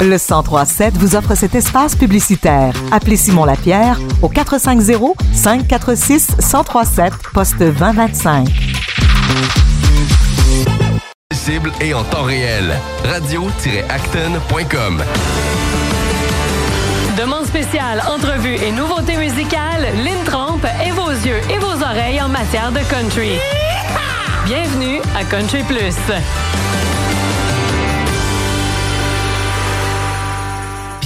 Le 1037 vous offre cet espace publicitaire. Appelez Simon Lapierre au 450 546 1037 poste 2025. Cible et en temps réel. Radio-acton.com. Demande spéciale, entrevue et nouveautés musicales, Lynn Trompe est vos yeux et vos oreilles en matière de country. Bienvenue à Country Plus.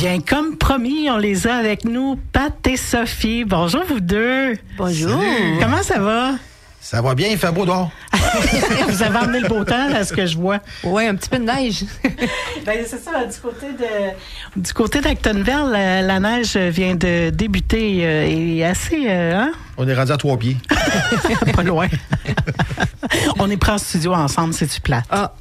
Bien, comme promis, on les a avec nous, Pat et Sophie. Bonjour vous deux. Bonjour. Comment ça va? Ça va bien, il fait beau dehors. vous avez emmené le beau temps, à ce que je vois. Oui, un petit peu de neige. ben, c'est ça, du côté de du côté d'Actonville, la, la, neige vient de débuter euh, et assez euh, hein? On est rendu à trois pieds. Pas loin. On est pris en studio ensemble, c'est-tu plat? Ah.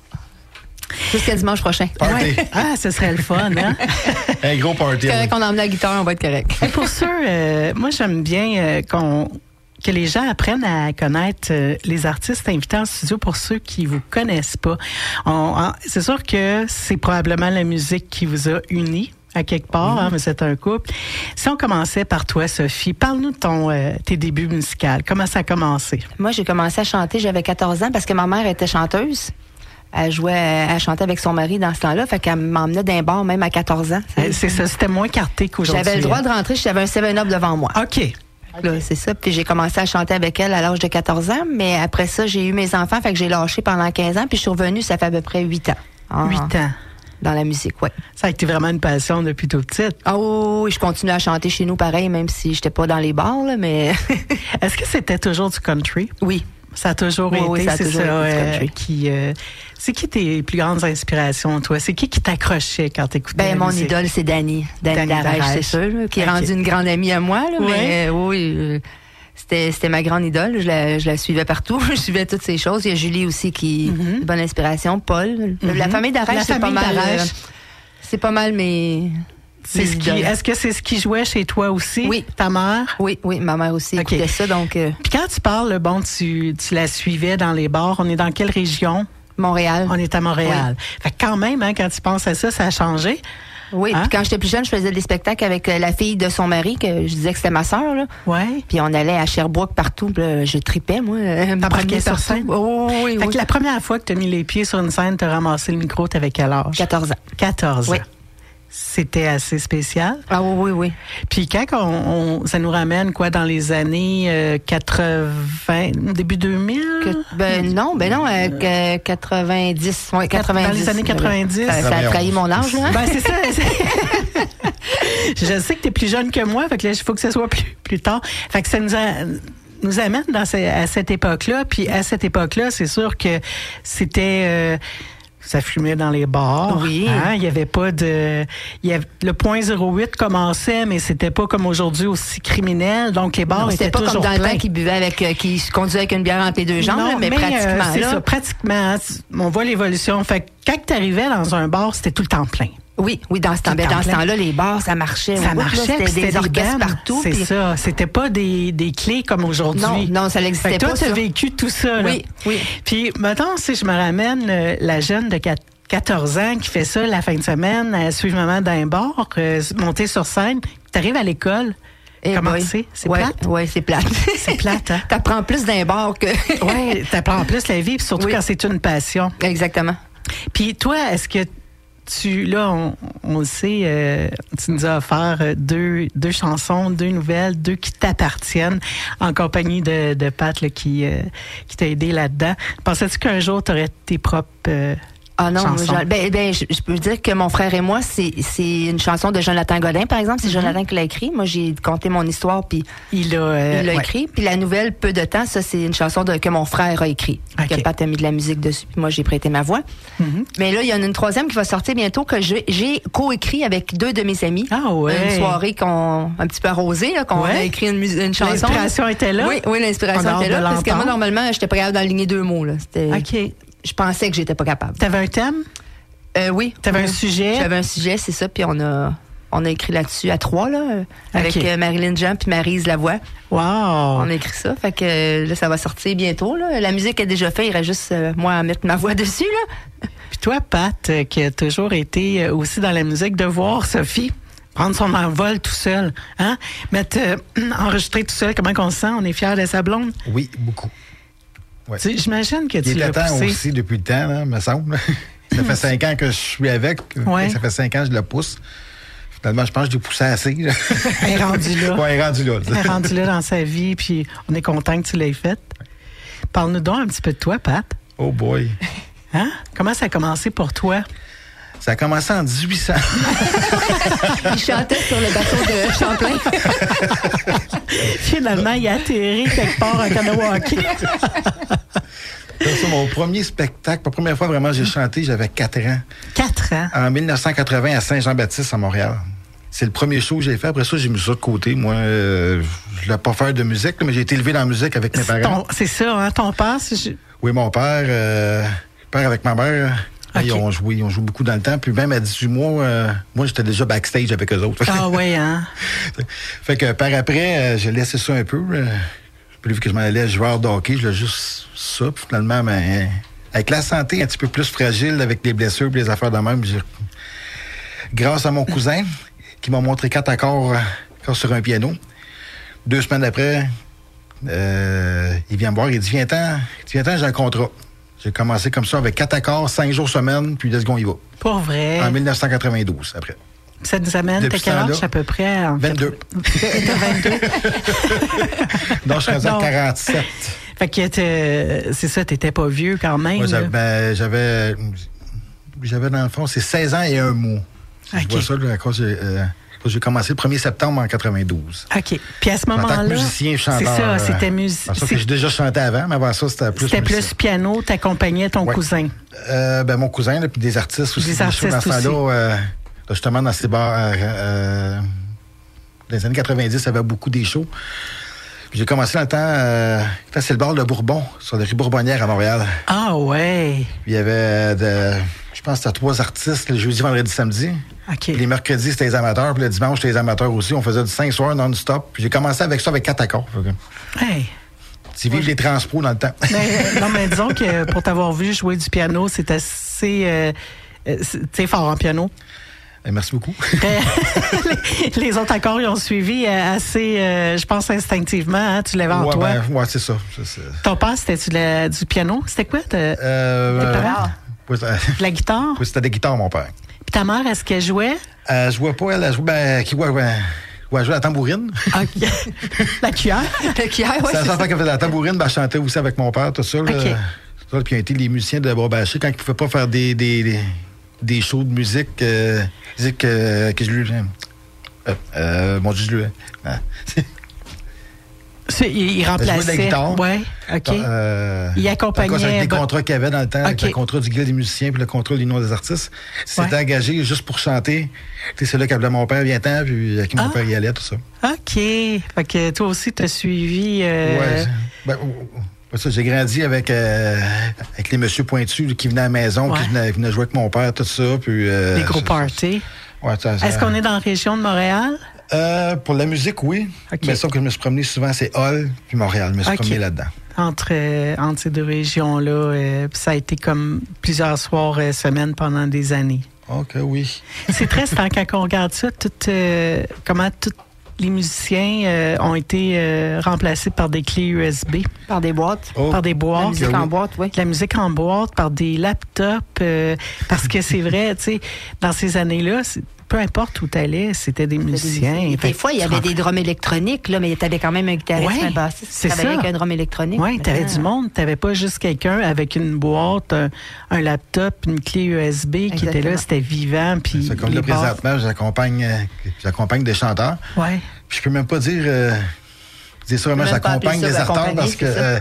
Jusqu'à dimanche prochain. Ouais. Ah, ce serait le fun, hein? Un gros party. Correct, on emmène la guitare, on va être correct. Et pour ceux, euh, moi, j'aime bien euh, qu'on que les gens apprennent à connaître euh, les artistes invités en studio pour ceux qui vous connaissent pas. C'est sûr que c'est probablement la musique qui vous a unis à quelque part, mm -hmm. hein, mais c'est un couple. Si on commençait par toi, Sophie, parle-nous de ton, euh, tes débuts musicaux. Comment ça a commencé? Moi, j'ai commencé à chanter, j'avais 14 ans parce que ma mère était chanteuse. Elle jouait, elle chantait avec son mari dans ce temps-là, fait qu'elle m'emmenait d'un bar même à 14 ans. C'est ça, c'était moins carté qu'aujourd'hui. J'avais le droit de rentrer, j'avais un 7-up devant moi. OK. Okay. C'est ça. Puis j'ai commencé à chanter avec elle à l'âge de 14 ans, mais après ça, j'ai eu mes enfants, fait que j'ai lâché pendant 15 ans, puis je suis revenue, ça fait à peu près 8 ans. Ah. 8 ans. Dans la musique, oui. Ça a été vraiment une passion depuis toute petite. Ah oh, oui, je continue à chanter chez nous pareil, même si j'étais pas dans les bars, là, mais. Est-ce que c'était toujours du country? Oui. Ça a toujours oui, été, oui, c'est ça. Euh, qui, euh, c'est qui tes plus grandes inspirations, toi? C'est qui qui t'accrochait quand t'écoutais Ben, la mon musique? idole, c'est Dani. Dani Darèche, c'est sûr, qui est rendue une grande amie à moi, là, Ouais. mais euh, oui. euh, c'était, ma grande idole. Je la, je la suivais partout. Je suivais toutes ces choses. Il y a Julie aussi qui une bonne inspiration. Paul. La Mhm. famille d'Arèche, c'est pas mal. euh, c'est pas mal mes. C'est mes ce qui, idoles. est-ce que c'est ce qui jouait chez toi aussi? Oui. Ta mère? Oui, oui, ma mère aussi Ok. écoutait ça, donc euh, Puis quand tu parles, bon, tu, tu la suivais dans les bars. On est dans quelle région? Montréal. On est à Montréal. Fait que quand même, hein, quand tu penses à ça, ça a changé. Oui, Hein? puis quand j'étais plus jeune, je faisais des spectacles avec euh, la fille de son mari, que je disais que c'était ma sœur, là. Ouais. Puis on allait à Sherbrooke partout, là, je tripais, moi. euh, T'embarquais sur scène? Oh, oui, Fait oui. que la première fois que tu as mis les pieds sur une scène, tu as ramassé le micro, t'avais quel âge? 14 ans. 14 ans. Oui. C'était assez spécial. Ah oui, oui, oui. Puis quand on, on- ça nous ramène quoi dans les années euh, 80, début 2000 Que- ben non, ben non, euh, que 90. Ouais, 90. Dans les années 90. Ça, ça a trahi mon âge, là. Ben c'est ça. Je sais que tu es plus jeune que moi, fait que là, il faut que ce soit plus, plus tard. Fait que ça nous a- nous amène dans ce- à cette époque-là. Puis à cette époque-là, c'est sûr que c'était euh, ça fumait dans les bars. Oui. Hein, Il y avait pas de. Il y avait, le point 08 commençait, mais c'était pas comme aujourd'hui aussi criminel. Donc les bars Non, étaient C'était pas comme toujours dans le pleins. temps qui buvait avec, euh, qui se conduisait avec une bière entre les deux jambes, Non, là, mais, euh, pratiquement c'est là. ça, pratiquement. hein, On voit l'évolution. Fait que quand tu arrivais dans un bar, c'était tout le temps plein. Oui, oui, dans ce ben, dans ce temps-là, les bars, ça marchait. Ça Oui, marchait, C'était des orchestres partout. C'est puis- ça. C'était pas des, des clés comme aujourd'hui. Non, non, ça n'existait que toi, pas, tu as vécu tout ça. Là. Oui, oui. Puis maintenant, si je me ramène euh, la jeune de quat- 14 ans qui fait ça la fin de semaine, à suivre maman d'un bar, euh, monter sur scène, tu arrives à l'école. Eh Comment boy. c'est? C'est ouais, plate? Ouais, c'est plate. C'est plate, hein? T'apprends plus d'un bar que. Oui, t'apprends en plus la vie, puis surtout Oui. quand c'est une passion. Exactement. Puis toi, est-ce que tu, là, on, on sait, euh, tu nous as offert euh, deux, deux chansons, deux nouvelles, deux qui t'appartiennent, en compagnie de, de Pat qui, euh, qui t'a aidé là-dedans. Pensais-tu qu'un jour, tu aurais tes propres euh, Ah non, je- ben, ben, je, je peux dire que mon frère et moi, c'est c'est une chanson de Jonathan Godin, par exemple. C'est Jonathan qui l'a écrit. Moi, j'ai conté mon histoire, puis Il euh, l'a ouais. écrit. Puis la nouvelle, peu de temps, ça, c'est une chanson de, que mon frère a écrit. Ok. Que Pat a mis de la musique dessus, puis moi, j'ai prêté ma voix. Mhm. Mais là, il y en a une troisième qui va sortir bientôt que j'ai coécrit avec deux de mes amis. Ah ouais. Une soirée qu'on un petit peu arrosée, là, qu'on Ouais. a écrit une, chanson. L'inspiration était là? Oui, oui, l'inspiration était là. Parce que moi, normalement, j'étais pas capable d'aligner deux mots. Là. C'était-. Je pensais que j'étais pas capable. T'avais un thème? Euh, oui. T'avais un sujet? J'avais un sujet, c'est ça, puis on a on a écrit là-dessus à trois là, avec euh, Marilyn Jean puis Maryse Lavoie. Wow! On a écrit ça, fait que là ça va sortir bientôt là. La musique est déjà faite, il reste juste euh, moi à mettre ma voix dessus là. Puis toi, Pat, qui a toujours été aussi dans la musique, de voir Sophie prendre son envol tout seul, hein? Mettre, euh, enregistrer tout seul, comment qu'on se sent? On est fiers de sa blonde? Oui, beaucoup. Ouais. J'imagine que tu l'as poussé. aussi depuis le temps, là, me semble. ça fait cinq ans que je suis avec. Ouais. Ça fait cinq ans que je le pousse. Finalement, je pense que je l'ai poussé assez. là. Elle est rendue là. Ouais, elle est rendue là. Elle est rendue là dans sa vie, puis on est content que tu l'aies faite. Parle-nous donc un petit peu de toi, Pat. Oh boy. Hein? Comment ça a commencé pour toi? Ça a commencé en 1800. Il chantait sur le bateau de Champlain. Finalement, il a atterri quelque part à Kanawaki. C'est mon premier spectacle. La première fois vraiment j'ai chanté, j'avais 4 ans. Quatre ans? En 1980 à Saint-Jean-Baptiste à Montréal. C'est le premier show que j'ai fait. Après ça, j'ai mis ça de côté. Moi, euh, je voulais pas faire de musique, mais j'ai été élevé dans la musique avec mes C'est parents. C'est ça, hein? Ton père, ju- Oui, mon père, euh, père avec ma mère, Ok. ils ont joué, ils ont joué beaucoup dans le temps. Puis même à 18 mois, euh, moi, j'étais déjà backstage avec eux autres. Ah ouais, hein? fait que par après, euh, j'ai laissé ça un peu. euh, Puis vu que je m'en allais joueur de hockey, je voulais juste ça. Puis finalement, ben, avec la santé un petit peu plus fragile, avec les blessures et les affaires de même, grâce à mon cousin qui m'a montré quatre accords, accords sur un piano, deux semaines après, il vient me voir, il dit Viens-t'en, viens-t'en, j'ai un contrat. J'ai commencé comme ça avec quatre accords, cinq jours semaine, puis let's go, il va. Pour vrai? En 1992, après. Ça nous amène, t'as Depuis quel ce temps-là, âge à peu près? en 22. fait? T'as 22. Donc, je suis à Non. 47. Fait que c'est ça, t'étais pas vieux quand même. J'avais, ben, j'avais, j'avais dans le fond, c'est 16 ans et un mois. Ok. Je vois ça, là, quand j'ai, euh, j'ai commencé le 1er septembre en 92. OK. Puis à ce En tant moment-là. que musicien, chanteur. C'est ça, euh, c'était Parce musicien. que j'ai déjà chanté avant, mais avant ça, c'était plus C'était plus piano, t'accompagnais ton Ouais. cousin. Euh, ben, mon cousin, là, puis des artistes aussi. Des shows artistes dans euh, là, justement, dans ces bars, euh, euh, dans les années 90, il y avait beaucoup des shows. J'ai commencé dans le temps, euh, c'est le bar de Bourbon, sur la rue Bourbonnière à Montréal. Ah ouais. Il y avait, de, je pense, c'était trois artistes, le jeudi, vendredi, samedi. OK. Puis les mercredis, c'était les amateurs. Puis le dimanche, c'était les amateurs aussi. On faisait du 5 soirs non-stop. Puis j'ai commencé avec ça avec quatre accords. Hey. Tu vives les transpos dans le temps. Mais, euh, non, mais disons que pour t'avoir vu jouer du piano, c'est assez. euh, euh, c'est- tu sais, fort en piano. Eh, Merci beaucoup. Euh, les, les autres accords, ils ont suivi euh, assez, euh, je pense, instinctivement. hein, tu l'avais en ouais, toi. ben, ouais, c'est ça. Ton père, la- du piano? C'était quoi? De, Euh, de la guitare? oui, c'était des guitares, mon père. Puis ta mère, est-ce qu'elle jouait? Je vois pas, elle, elle joue, ben, qui ouais, ouais, ouais, elle jouait à la tambourine. OK. la cuillère? Cuillère, la c'est seule ça. fois qu'elle faisait la tambourine, ben, elle chantait aussi avec mon père, tout ça. là. OK. Ça, puis ils ont été les musiciens de Brobaché quand ils ne pouvaient pas faire des, des, des, des shows de musique. Euh, ils disaient que, je lui. Euh, euh, mon Dieu, je lui. ah, Il, il de la remplaçait. guitare. Ouais, OK. euh, Il accompagnait, avec des contrats qu'il y avait dans le temps, avec OK. le contrat du Guild des musiciens puis le contrat de l'Union des artistes. C'était Ouais. engagé juste pour chanter. Tu C'est là qu'appelait mon père, viens-ten, puis avec qui mon Ah. père y allait, tout ça. OK. Fait que toi aussi, t'as suivi. euh, Ouais. Ben, j'ai grandi avec, euh, avec les monsieur pointus qui venaient à la maison, Ouais. qui venaient, venaient jouer avec mon père, tout ça. Puis, euh, des gros parties. Ouais, Est-ce qu'on est dans la région de Montréal? Euh, pour la musique, oui. OK. Mais ça que je me suis promené souvent, c'est Hall puis Montréal. Je me suis promené là-dedans. Entre, euh, entre ces deux régions-là. euh, ça a été comme plusieurs soirs, semaines pendant des années. OK, oui. C'est très quand, quand on regarde ça, tout, comment tous les musiciens euh, ont été euh, remplacés par des clés USB, Par des boîtes. Oh, par des La boîtes. musique oui. en boîte, oui. la musique en boîte, par des laptops, euh, parce que c'est vrai, tu sais, dans ces années-là, peu importe où tu allais, c'était des musiciens. Des fois, il y avait des drums électroniques, là, mais tu avais quand même un guitariste, Ouais, un bassiste c'est ça. avec un drum électronique. Oui, tu avais du monde. Tu n'avais pas juste quelqu'un avec une boîte, un, un laptop, une clé USB qui était là, c'était vivant. Puis C'est comme là, présentement, j'accompagne, euh, j'accompagne des chanteurs. Ouais. Puis je peux même pas dire, euh, dire pas j'accompagne des d'accompagner, parce que c'est euh,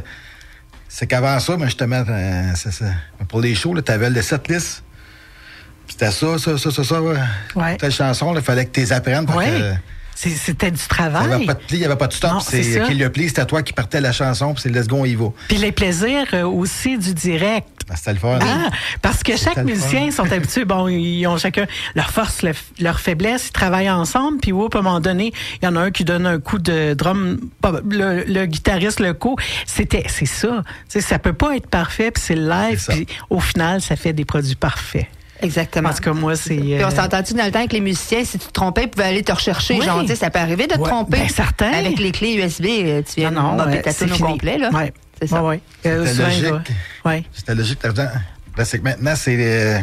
c'est qu'avant ça, ben, justement, euh, c'est ça. pour les shows, tu avais le setlist. C'était ça, ça, ça, ça, ça. ouais. Ouais. Telle chanson, il fallait que tu les apprennes. parce Ouais. que, C'était du Il n'y travail. avait pas de pli, il n'y avait pas de stop. C'est qui le pli, c'était toi qui partais la chanson, puis c'est let's go, on y va. Puis les plaisirs euh, aussi du direct. Ben, C'était le fun. Ah, parce que chaque musicien sont habitués, bon, ils ont chacun leur force, le- leur faiblesse, ils travaillent ensemble, puis whoop, à un moment donné, il y en a un qui donne un coup de drum, le, le guitariste le coup. C'était, c'est ça. Tu sais, ça peut pas être parfait, puis c'est le live, puis au final, ça fait des produits parfaits. Exactement. Parce que moi, c'est. Puis euh, on s'entend-tu dans le temps que les musiciens, si tu te trompais, ils pouvaient aller te rechercher. Oui. Genre, tu sais, ça peut arriver de te Ouais, tromper. ben, certain. Avec les clés USB, euh, tu viens non, non, euh, ta au complet, là. Ouais. C'est ça. Ouais, ouais. Euh, C'était il logique. ouais. C'était logique. Là, c'est que maintenant, c'est les,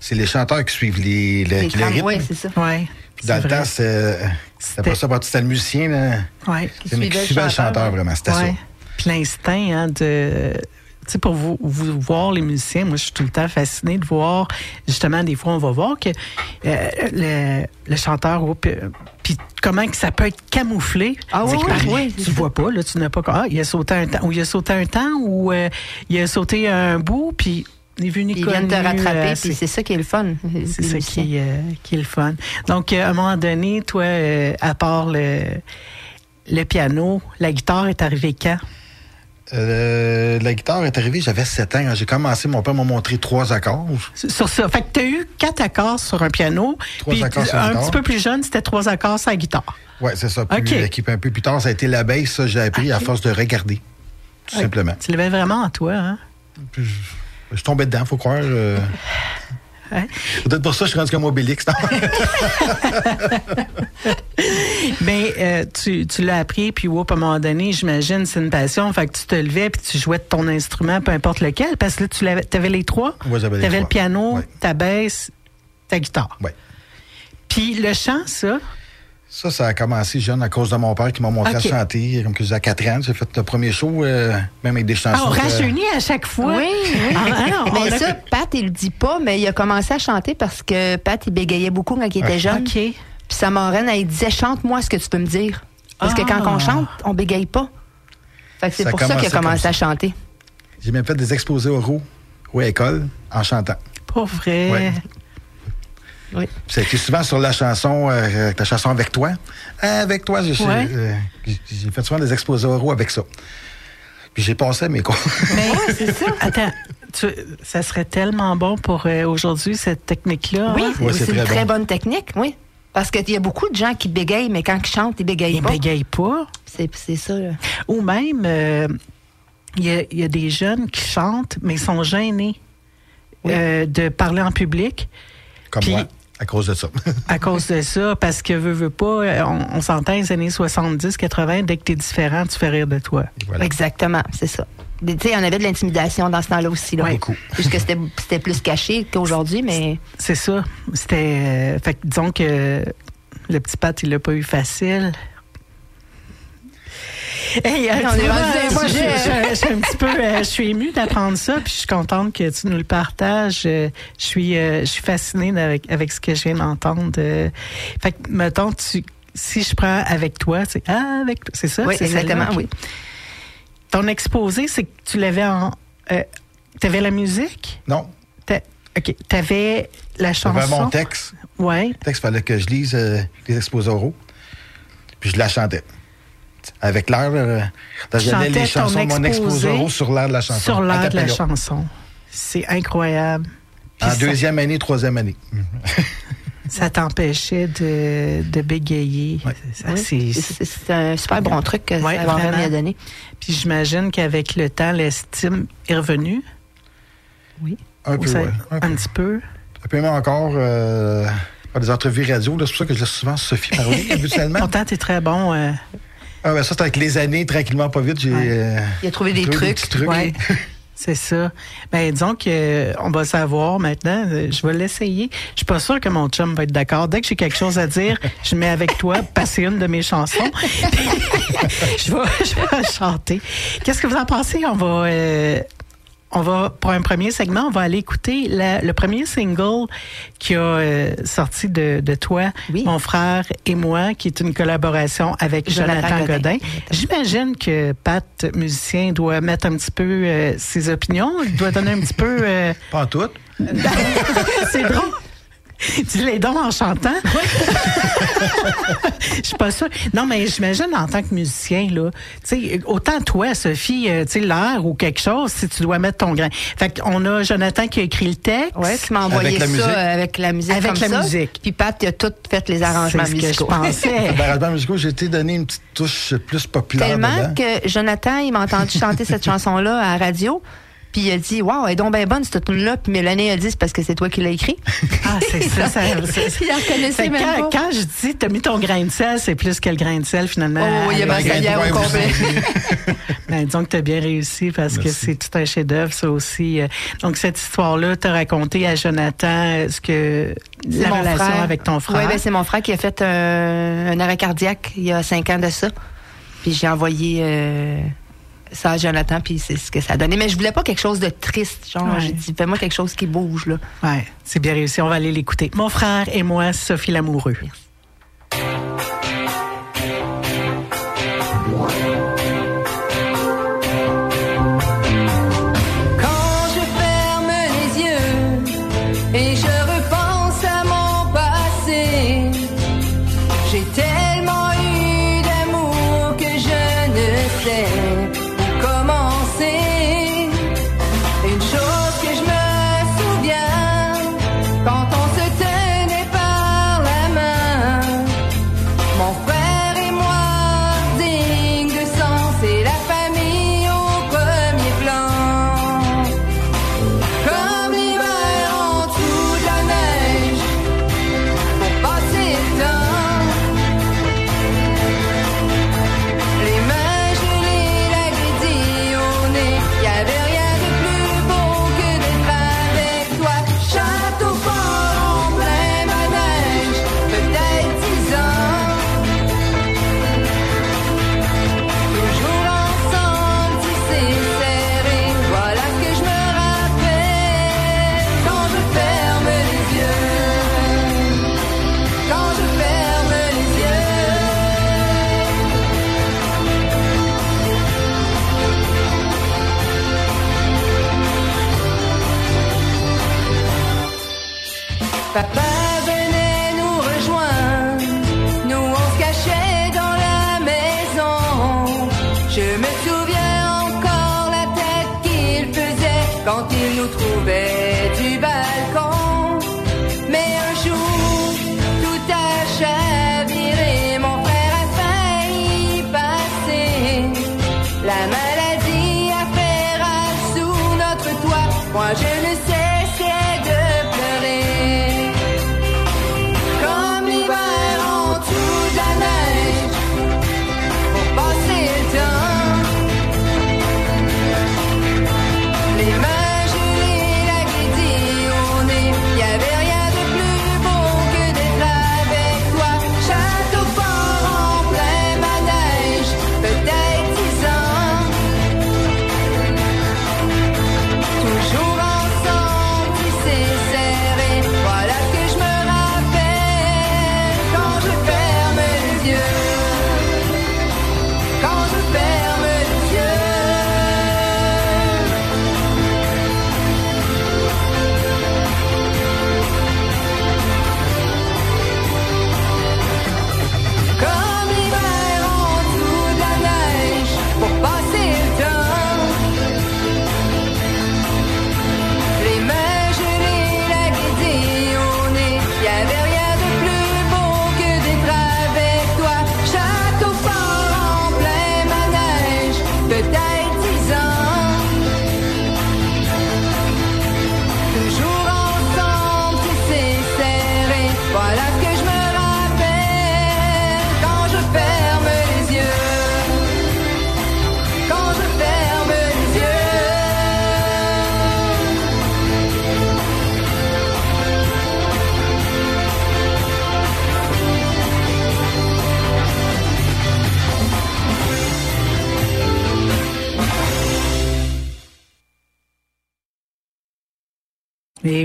c'est les chanteurs qui suivent les, le, Les le trames, rythme. ouais, c'est ça. Ouais. Puis dans le vrai. temps, c'est- c'était pas ça. C'était le musicien, là. Ouais. Une qui suivait le chanteur, vraiment. C'était Ouais. Puis l'instinct hein, de. Tu sais, pour vous, vous voir les musiciens, moi, je suis tout le temps fascinée de voir, justement, des fois, on va voir que euh, le, le chanteur, oh, puis, puis comment que ça peut être camouflé. Ah oui, oui, oui, Tu vois pas, là, tu n'as pas... Ah, il a sauté un temps, ou il a sauté un temps, ou euh, il a sauté un bout, puis ni Ils viennent te rattraper, euh, puis c'est- ça qui est le fun. c'est ça qui, euh, qui est le fun. Donc, à un moment donné, toi, à part le, le piano, la guitare est arrivée quand? Euh, la guitare est arrivée, j'avais 7 ans. J'ai commencé, mon père m'a montré trois accords. Sur ça. Fait que tu as eu quatre accords sur un piano. Trois puis accords sur un guitare. petit peu plus jeune, c'était trois accords sur la guitare. Ouais, c'est ça. Puis OK. l'équipe un peu plus tard, ça a été la baisse. Ça, j'ai appris à force de regarder. Tout simplement. Tu l'avais vraiment en toi, hein? Puis je, je suis tombé dedans, faut croire. euh. Peut-être pour ça, je suis rendu comme Obélix. Mais euh, tu, tu l'as appris, puis whoop, à un moment donné, j'imagine, c'est une passion. Fait que tu te levais, puis tu jouais de ton instrument, peu importe lequel, parce que là, tu avais, avais les trois. Ouais, j'avais les Tu avais le piano, Ouais. ta basse, ta guitare. Ouais. Puis le chant, ça, Ça, ça a commencé jeune à cause de mon père qui m'a montré à chanter. Comme que j'ai à 4 ans, j'ai fait le premier show, euh, même avec des chansons. ah, on que- rajeunit à chaque fois. Oui, oui. Ah, ah non, on mais a- ça, Pat, il le dit pas, mais il a commencé à chanter parce que Pat, il bégayait beaucoup quand il était jeune. OK. Puis sa marraine, elle disait Chante-moi ce que tu peux me dire. Parce que quand on chante, on bégaye pas. Fait que c'est pour ça qu'il a commencé comme à chanter. J'ai même fait des exposés oraux ou à l'école en chantant. Pas vrai. Ouais. Oui. C'était souvent sur la chanson, euh, ta chanson avec toi. Avec toi, j'ai Ouais. euh, fait souvent des exposés oraux avec ça. Puis j'ai passé mes cours. Mais Attends, tu- ça serait tellement bon pour euh, aujourd'hui, cette technique-là. Oui, hein? c'est Ouais, c'est c'est une très très bon. bonne technique, oui. Parce qu'il y a beaucoup de gens qui bégayent, mais quand ils chantent, ils bégayent Ils pas. bégayent pas. C'est c'est ça. là. Ou même, euh, il y, a, il y a des jeunes qui chantent, mais ils sont gênés euh, de parler en public Comme Puis- moi, à cause de ça. à cause de ça, parce que veut, veut pas, euh, on, on s'entend les années 70, 80, dès que t'es différent, tu fais rire de toi. Voilà. Exactement, c'est ça. Tu sais, on avait de l'intimidation dans ce temps-là aussi. Là. Ouais. Beaucoup. Juste que c'était c'était plus caché qu'aujourd'hui, mais C'est ça. C'était. euh, fait que disons que le petit Pat, il l'a pas eu facile. Hey, euh, On tu est vois, rendu dans moi, un je, un petit peu, euh, je suis émue d'apprendre ça, puis je suis contente que tu nous le partages. Euh, je suis, euh, je suis fascinée avec avec ce que je viens d'entendre. Fait que mettons, tu, si je prends avec toi, c'est ah, avec, c'est ça, oui, exactement, oui. Ton exposé, c'est que tu l'avais en, euh, t'avais la musique, Non, ok, t'avais la chanson? j'avais mon texte. Ouais. Le texte, il fallait que je lise euh, les exposés oraux. Puis je la chantais. Avec l'air, euh, j'avais les chansons, mon exposé exposé oraux sur l'air de la chanson. Sur l'air de la chanson. C'est incroyable. Puis En ça- deuxième année, troisième année. Ça t'empêchait de, de bégayer. Oui, c'est- un super bon truc que Ouais, ça va vraiment. m'y a donné. Puis j'imagine qu'avec le temps, l'estime est revenue. Un Ou peu, ça- ouais. Un peu. Un petit peu. Un peu même encore euh, des entrevues radio. C'est pour ça que je laisse souvent Sophie parler habituellement. Pourtant, t'es très bon. euh, Ah, ben, ça, c'est avec les années, tranquillement, pas vite. J'ai Ouais. euh, Il a trouvé des trouvé trucs. ouais, c'est ça. Ben, disons que euh, on va savoir maintenant. Euh, Je vais l'essayer. Je suis pas sûre que mon chum va être d'accord. Dès que j'ai quelque chose à dire, je mets avec toi, passer une de mes chansons. je, vais, je vais chanter. Qu'est-ce que vous en pensez? On va, euh, on va, pour un premier segment, on va aller écouter la- le premier single qui a euh, sorti de, de toi, Oui. mon frère et moi, qui est une collaboration avec Jonathan, Jonathan Godin. Godin. J'imagine que Pat, musicien, doit mettre un petit peu euh, ses opinions, il doit donner un petit peu... euh, Pas en tout. c'est drôle. Tu les dons en chantant? Je suis pas sûre. Non, mais j'imagine en tant que musicien, là, tu sais, autant toi, Sophie, euh, tu sais, l'air ou quelque chose, si tu dois mettre ton grain. Fait qu'on a Jonathan qui a écrit le texte. Ouais, tu m'as envoyé Avec la ça musique? euh, avec la musique. Avec comme la ça. musique. Puis Pat, il a tout fait les arrangements C'est ce que je musicaux. pensais. Barragement musicaux, j'ai été donné une petite touche plus populaire Tellement dedans. que Jonathan, il m'a entendu chanter cette chanson-là à la radio. Puis il a dit, waouh, elle est donc bien bonne cette tune-là. Puis Mélanie a dit, c'est parce que c'est toi qui l'as écrit. Ah, c'est ça. ça, il la reconnaissait même quand, pas. quand je dis t'as mis ton grain de sel, c'est plus que le grain de sel finalement. Oh, il y a ma Avec- salière Ouais, au complet. Ben, disons que tu as bien réussi parce que c'est tout un chef-d'œuvre, ça aussi. Euh, Donc, cette histoire-là, tu as raconté à Jonathan euh, ce que la mon relation frère. avec ton frère. Oui, ben, c'est mon frère qui a fait un, un arrêt cardiaque il y a cinq ans de ça. Puis j'ai envoyé euh, ça Jonathan, puis c'est ce que ça a donné. Mais je voulais pas quelque chose de triste. Genre, Ouais. j'ai dit, fais-moi quelque chose qui bouge, là. Ouais, c'est bien réussi. On va aller l'écouter. Mon frère et moi, Sophie Lamoureux. Quand quand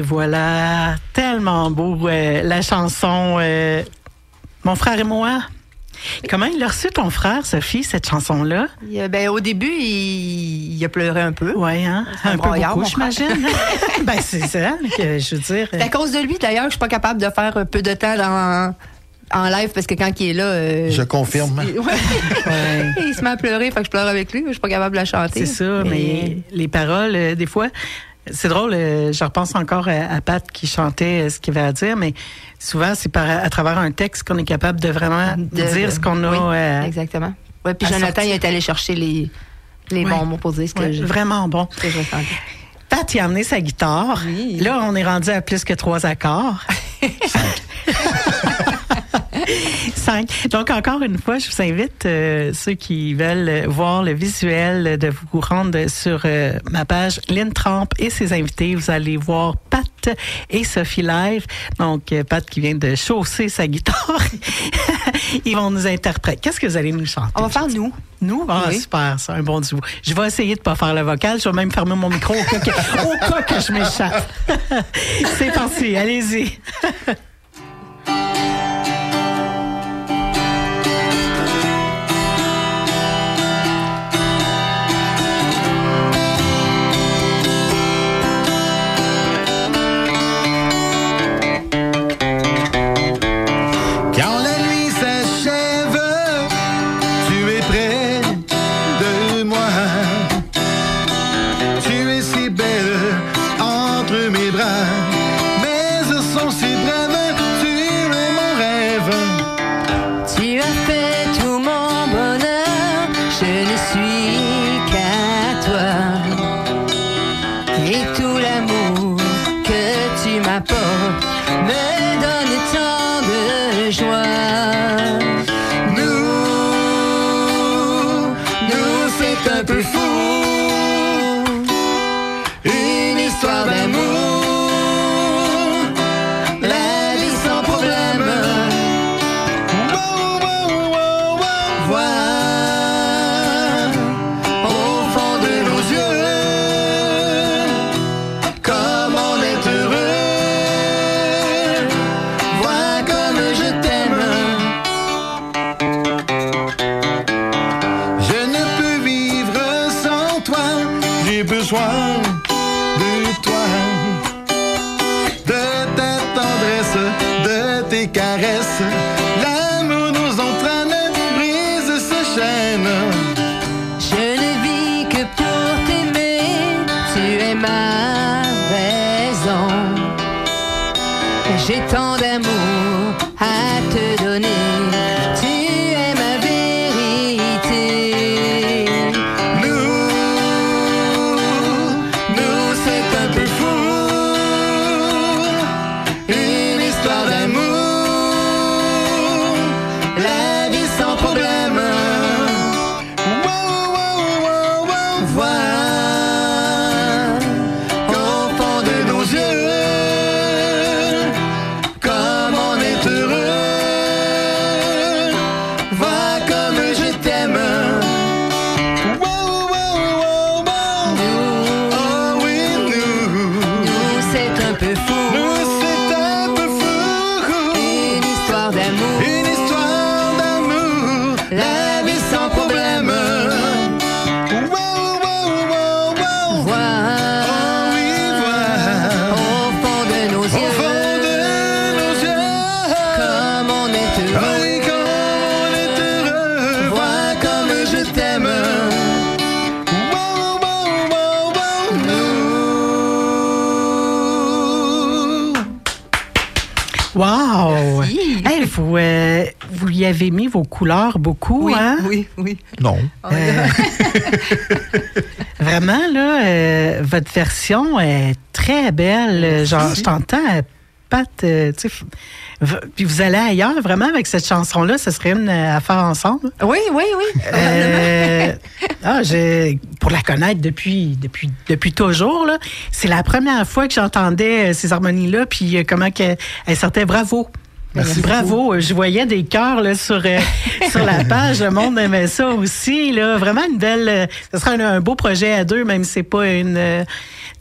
voilà, tellement beau euh, la chanson euh, Mon frère et moi. Comment il a reçu ton frère, Sophie, cette chanson-là? Euh, ben, au début, il, il a pleuré un peu. Oui, hein? un Un peu beaucoup, j'imagine. ben, c'est ça, que je veux dire. C'est à cause de lui, d'ailleurs, que je suis pas capable de faire un peu de temps dans, en live parce que quand il est là. euh, Je confirme. il- ouais. Ouais. il se met à pleurer, fait que je pleure avec lui. Je suis pas capable de la chanter. C'est ça, mais les paroles, euh, des fois, c'est drôle, euh, je repense encore à, à Pat qui chantait euh, ce qu'il avait à dire, mais souvent, c'est par, à travers un texte qu'on est capable de vraiment De- dire ce qu'on a. oui, euh, exactement. Ouais, puis Jonathan, sortir. il est allé chercher les, les bons mots pour dire ce que, je, vraiment bon. ce que je ressentais. Pat, il a amené sa guitare. Oui. Là, on est rendu à plus que trois accords. Cinq. Donc, encore une fois, je vous invite, euh, ceux qui veulent voir le visuel, de vous rendre sur euh, ma page Lynn Trump et ses invités. Vous allez voir Pat et Sophie live. Donc, euh, Pat qui vient de chausser sa guitare. Ils vont nous interpréter. Qu'est-ce que vous allez nous chanter? On va faire nous. Nous? Ah, Oui. super, c'est un bon duo. Je vais essayer de pas faire le vocal. Je vais même fermer mon micro au cas que, au cas que je m'échappe. c'est parti, allez-y. couleurs beaucoup, Oui, hein? oui, oui. Non. Euh, vraiment, là, euh, votre version est très belle. Genre, je t'entends, euh, Pat, euh, tu sais, puis vous allez ailleurs, vraiment, avec cette chanson-là, ce serait une euh, à faire ensemble. Oui, oui, oui. Euh, ah, j'ai- pour la connaître depuis, depuis, depuis toujours, là, c'est la première fois que j'entendais ces harmonies-là, puis comment que, elle sortait bravo. Merci Bravo, je voyais des cœurs là, sur, euh, sur la page. Le monde aimait ça aussi. Là. Vraiment une belle. euh, ce sera un, un beau projet à deux, même si c'est pas une. euh,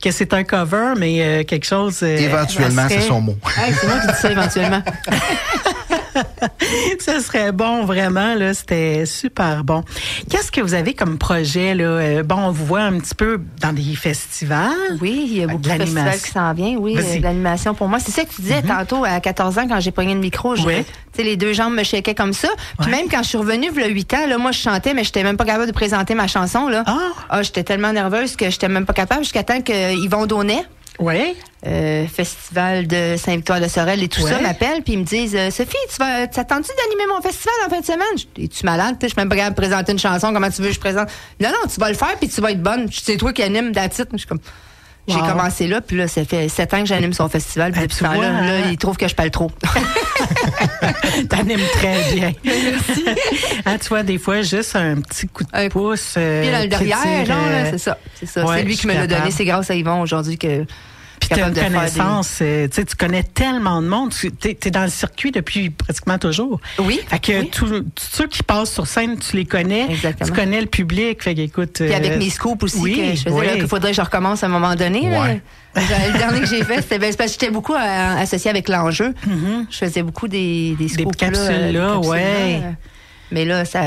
que c'est un cover, mais euh, quelque chose. euh, Éventuellement, serait- c'est son mot. C'est moi qui dis ça éventuellement. Ça serait bon, vraiment, là. C'était super bon. Qu'est-ce que vous avez comme projet, là? Euh, Bon, on vous voit un petit peu dans des festivals. Oui, il y a Avec beaucoup de de festivals qui s'en viennent. Oui. Mm-hmm. euh, de l'animation pour moi. C'est ça que tu disais tantôt à 14 ans quand j'ai pogné le micro. je- sais, les deux jambes me shakeaient comme ça. Puis Ouais. même quand je suis revenue, a 8 ans, là, moi, je chantais, mais j'étais même pas capable de présenter ma chanson, là. Ah. j'étais tellement nerveuse que j'étais même pas capable jusqu'à temps que Yvon Donnet, Oui. euh, festival de Saint-Victoire de Sorel et tout Ouais. ça m'appellent puis ils me disent euh, Sophie tu vas t'attends-tu d'animer mon festival en fin de semaine? Es-tu malade? Je suis même pas capable de présenter une chanson comment tu veux que je présente? Non non tu vas le faire puis tu vas être bonne c'est toi qui anime la titre je suis comme j'ai commencé là puis là ça fait sept ans que j'anime son festival puis depuis tu ce temps-là vois, là, hein? il trouve que je parle trop T'animes très bien. ah, tu vois, des fois, juste un petit coup de Un pouce. euh, puis dans le derrière genre là, c'est ça c'est ça ouais, c'est lui qui me l'a donné c'est grâce à Yvon aujourd'hui que Puis je suis tu as une de des- connaissance, euh, tu sais, tu connais tellement de monde. Tu es, dans le circuit depuis pratiquement toujours. Oui, Fait que oui. tous ceux qui passent sur scène, tu les connais. Exactement. Tu connais le public. Fait qu'écoute. Puis avec mes scoops aussi, oui, que je faisais, oui. là, qu'il faudrait que je recommence à un moment donné. là. Ouais. Le dernier que j'ai fait, c'était ben, parce que j'étais beaucoup euh, associée avec l'enjeu. Je faisais beaucoup des, des scoops. capsules euh, là, capsules ouais. euh. Mais là, ça,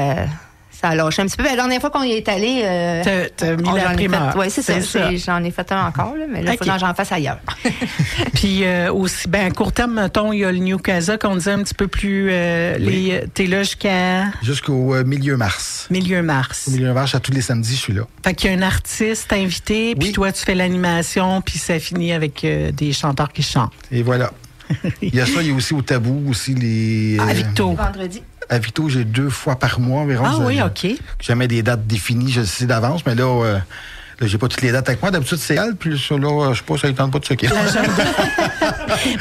ça a lâché un petit peu. La dernière fois qu'on y est allé, euh, T'as- mis la j'en ai primeur. fait- Ouais, c'est ça. J'en ai fait un encore, là, mais là, il faut que j'en fasse ailleurs. Puis euh, aussi, ben, à court terme, mettons, il y a le New Casa qu'on disait un petit peu plus. Euh, t'es là jusqu'à? Jusqu'au euh, milieu mars. milieu mars. Au milieu mars, à tous les samedis, je suis là. Fait qu'il y a un artiste invité, puis Oui. toi, tu fais l'animation, puis ça finit avec euh, des chanteurs qui chantent. Et voilà. Il y a ça, il y a aussi au tabou, aussi les. À euh, Victo. Vendredi. À Victo, j'ai deux fois par mois environ. Ah oui, OK. Jamais des dates définies, je sais d'avance, mais là, euh, là j'ai pas toutes les dates avec moi. D'habitude, c'est elle, puis ça, là, euh, je sais pas, ça ne tente pas de checker.